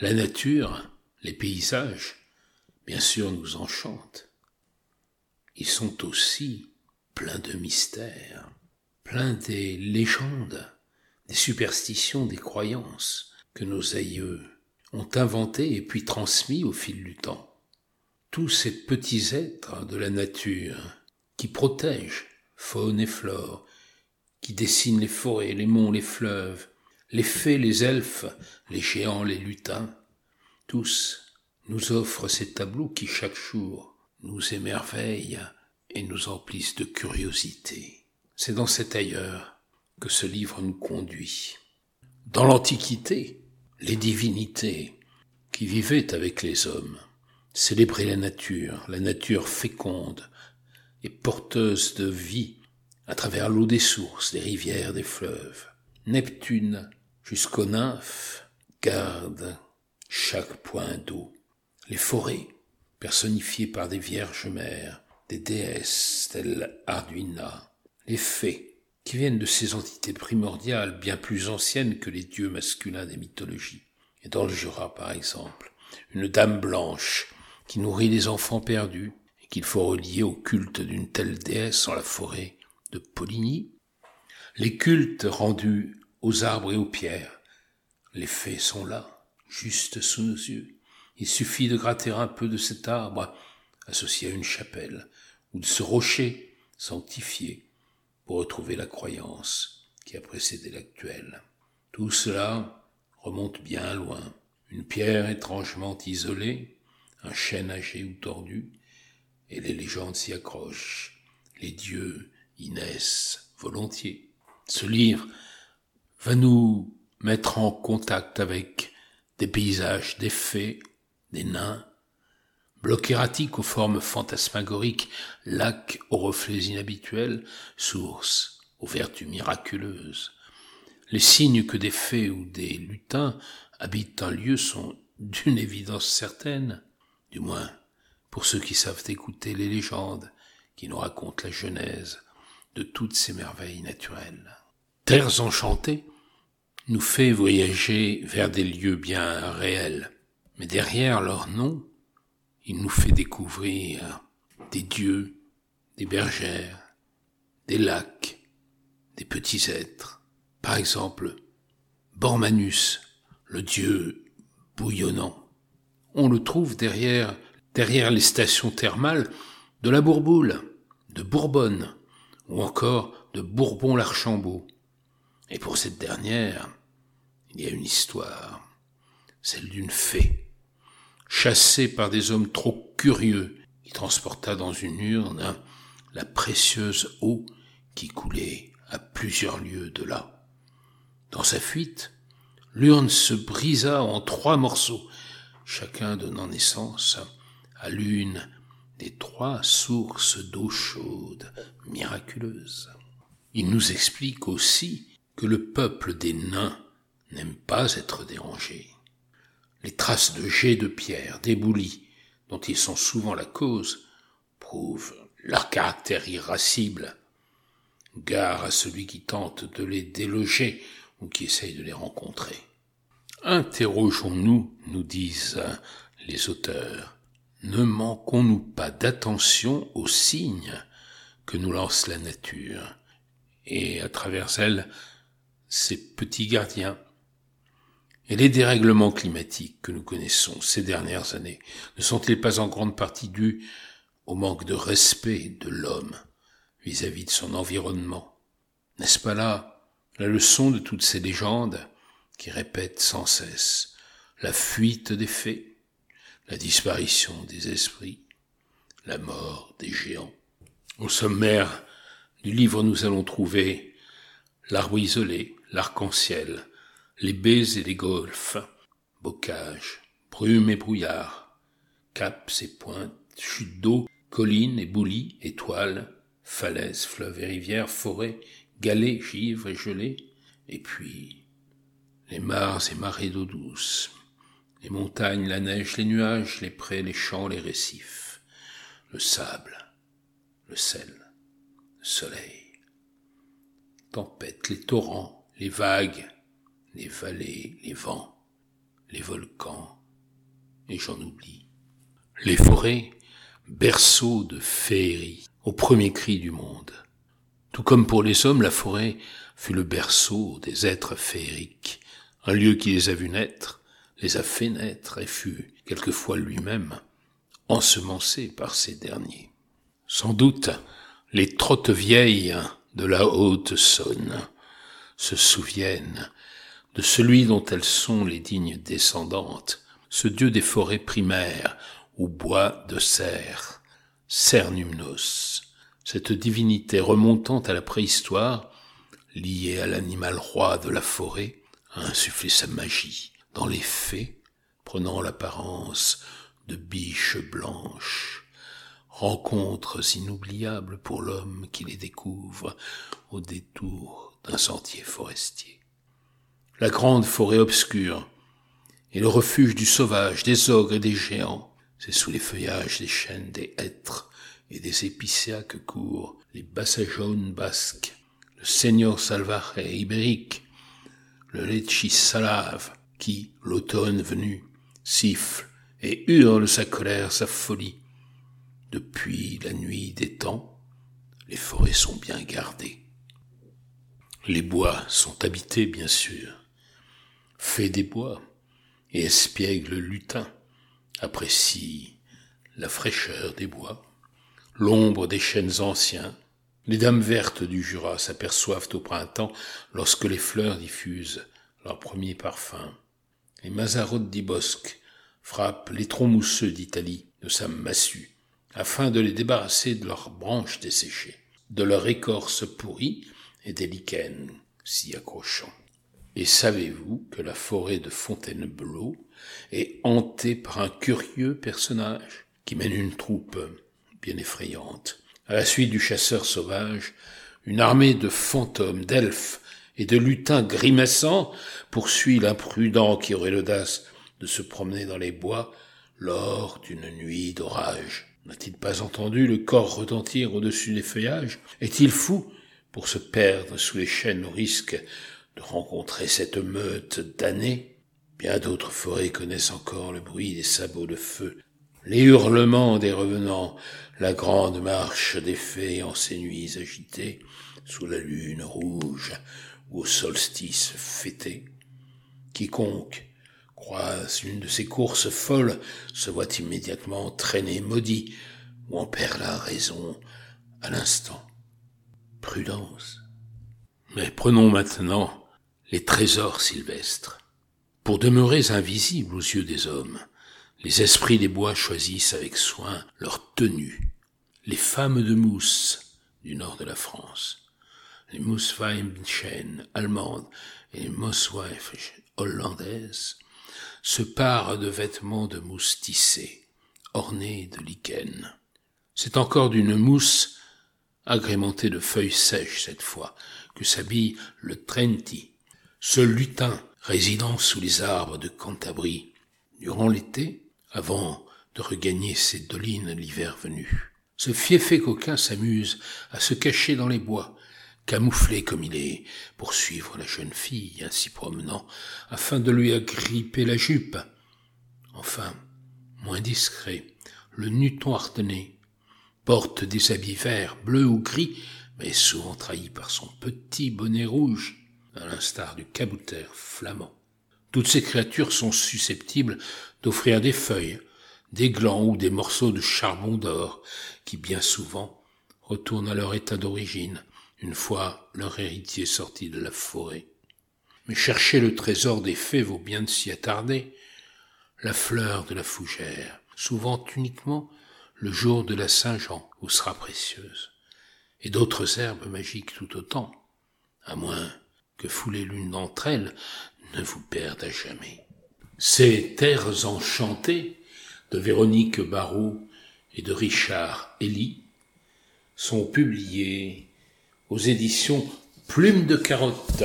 La nature, les paysages, bien sûr, nous enchantent. Ils sont aussi pleins de mystères, pleins des légendes, des superstitions, des croyances que nos aïeux ont inventées et puis transmis au fil du temps. Tous ces petits êtres de la nature qui protègent faune et flore, qui dessinent les forêts, les monts, les fleuves, les fées, les elfes, les géants, les lutins, tous nous offrent ces tableaux qui chaque jour nous émerveillent et nous emplissent de curiosité. C'est dans cet ailleurs que ce livre nous conduit. Dans l'Antiquité, les divinités qui vivaient avec les hommes célébraient la nature, la nature féconde et porteuse de vie à travers l'eau des sources, des rivières, des fleuves. Neptune jusqu'aux nymphes, garde chaque point d'eau. Les forêts, personnifiées par des vierges mères, des déesses telles Arduina, les fées, qui viennent de ces entités primordiales bien plus anciennes que les dieux masculins des mythologies. Et dans le Jura, par exemple, une dame blanche qui nourrit les enfants perdus et qu'il faut relier au culte d'une telle déesse en la forêt de Poligny. Les cultes rendus aux arbres et aux pierres. Les faits sont là, juste sous nos yeux. Il suffit de gratter un peu de cet arbre, associé à une chapelle, ou de ce rocher sanctifié, pour retrouver la croyance qui a précédé l'actuelle. Tout cela remonte bien loin. Une pierre étrangement isolée, un chêne âgé ou tordu, et les légendes s'y accrochent. Les dieux y naissent volontiers. Ce livre va nous mettre en contact avec des paysages, des fées, des nains, blocs erratiques aux formes fantasmagoriques, lacs aux reflets inhabituels, sources aux vertus miraculeuses. Les signes que des fées ou des lutins habitent un lieu sont d'une évidence certaine, du moins pour ceux qui savent écouter les légendes qui nous racontent la genèse de toutes ces merveilles naturelles. Terres enchantées, nous fait voyager vers des lieux bien réels. Mais derrière leur nom, il nous fait découvrir des dieux, des bergères, des lacs, des petits êtres. Par exemple, Bormanus, le dieu bouillonnant. On le trouve derrière, derrière les stations thermales de la Bourboule, de Bourbonne, ou encore de Bourbon-l'Archambault. Et pour cette dernière, il y a une histoire, celle d'une fée, chassée par des hommes trop curieux, qui transporta dans une urne la précieuse eau qui coulait à plusieurs lieues de là. Dans sa fuite, l'urne se brisa en trois morceaux, chacun donnant naissance à l'une des trois sources d'eau chaude miraculeuse. Il nous explique aussi que le peuple des nains n'aime pas être dérangé. Les traces de jets de pierre déboulis, dont ils sont souvent la cause, prouvent leur caractère irascible. Gare à celui qui tente de les déloger ou qui essaye de les rencontrer. Interrogeons-nous, nous disent les auteurs, ne manquons-nous pas d'attention aux signes que nous lance la nature, et à travers elle ces petits gardiens. Et les dérèglements climatiques que nous connaissons ces dernières années ne sont-ils pas en grande partie dus au manque de respect de l'homme vis-à-vis de son environnement? N'est-ce pas là la leçon de toutes ces légendes qui répètent sans cesse la fuite des fées, la disparition des esprits, la mort des géants? Au sommaire du livre, nous allons trouver l'arbre isolé, l'arc-en-ciel, les baies et les golfes, bocage, brume et brouillard, caps et pointes, chutes d'eau, collines et boulis, étoiles, falaises, fleuves et rivières, forêts, galets, givres et gelées, et puis les mares et marées d'eau douce, les montagnes, la neige, les nuages, les prés, les champs, les récifs, le sable, le sel, le soleil tempêtes, les torrents, les vagues, les vallées, les vents, les volcans, et j'en oublie. Les forêts, berceaux de féerie, au premier cri du monde. Tout comme pour les hommes, la forêt fut le berceau des êtres féeriques, un lieu qui les a vus naître, les a fait naître et fut quelquefois lui-même ensemencé par ces derniers. Sans doute, les trottes vieilles de la haute Saône se souviennent de celui dont elles sont les dignes descendantes, ce dieu des forêts primaires, ou bois de serre, Cernumnos, cette divinité remontant à la préhistoire, liée à l'animal roi de la forêt, a insufflé sa magie dans les fées, prenant l'apparence de biches blanches, rencontres inoubliables pour l'homme qui les découvre au détour d'un sentier forestier. La grande forêt obscure est le refuge du sauvage, des ogres et des géants. C'est sous les feuillages des chênes, des hêtres et des épicéas que courent les bassins jaunes basques, le seigneur salvaje ibérique, le lechy salave, qui, l'automne venu, siffle et hurle sa colère, sa folie. Depuis la nuit des temps, les forêts sont bien gardées. Les bois sont habités, bien sûr. Fait des bois et espiègle lutin apprécie la fraîcheur des bois, l'ombre des chênes anciens. Les dames vertes du Jura s'aperçoivent au printemps lorsque les fleurs diffusent leur premier parfum. Les mazarotes d'Ibosque frappent les troncs mousseux d'Italie de sa massue, afin de les débarrasser de leurs branches desséchées, de leur écorce pourrie et des lichens s'y accrochant. Et savez-vous que la forêt de Fontainebleau est hantée par un curieux personnage qui mène une troupe bien effrayante? À la suite du chasseur sauvage, une armée de fantômes, d'elfes et de lutins grimaçants poursuit l'imprudent qui aurait l'audace de se promener dans les bois lors d'une nuit d'orage. N'a-t-il pas entendu le corps retentir au-dessus des feuillages? Est-il fou? Pour se perdre sous les chênes au risque de rencontrer cette meute damnée Bien d'autres forêts connaissent encore le bruit des sabots de feu, les hurlements des revenants, la grande marche des fées en ces nuits agitées, sous la lune rouge, au solstice fêté. Quiconque croise une de ces courses folles se voit immédiatement traîné maudit ou en perd la raison à l'instant. Prudence. Mais prenons maintenant les trésors sylvestres. Pour demeurer invisibles aux yeux des hommes, les esprits des bois choisissent avec soin leur tenue. Les femmes de mousse du nord de la France les Moosweimchen allemandes et les Moosweif hollandaises, se parent de vêtements de mousse tissée, ornés de lichen. C'est encore d'une mousse agrémentée de feuilles sèches cette fois, que s'habille le Trenti, ce lutin résidant sous les arbres de Cantabrie, durant l'été, avant de regagner ses dolines l'hiver venu. Ce fiefé coquin s'amuse à se cacher dans les bois, camouflé comme il est, pour suivre la jeune fille ainsi promenant, afin de lui agripper la jupe. Enfin, moins discret, le nuton ardennais porte des habits verts, bleus ou gris, mais souvent trahi par son petit bonnet rouge, à l'instar du cabouter flamand. Toutes ces créatures sont susceptibles d'offrir des feuilles, des glands ou des morceaux de charbon d'or, qui bien souvent retournent à leur état d'origine, une fois leur héritier sorti de la forêt. Mais chercher le trésor des fées vaut bien de s'y attarder. La fleur de la fougère, souvent uniquement le jour de la Saint-Jean, vous sera précieuse, et d'autres herbes magiques tout autant, à moins que fouler l'une d'entre elles ne vous perde à jamais. Ces terres enchantées de Véronique Barrault et de Richard Elie sont publiées aux éditions Plume de Carotte.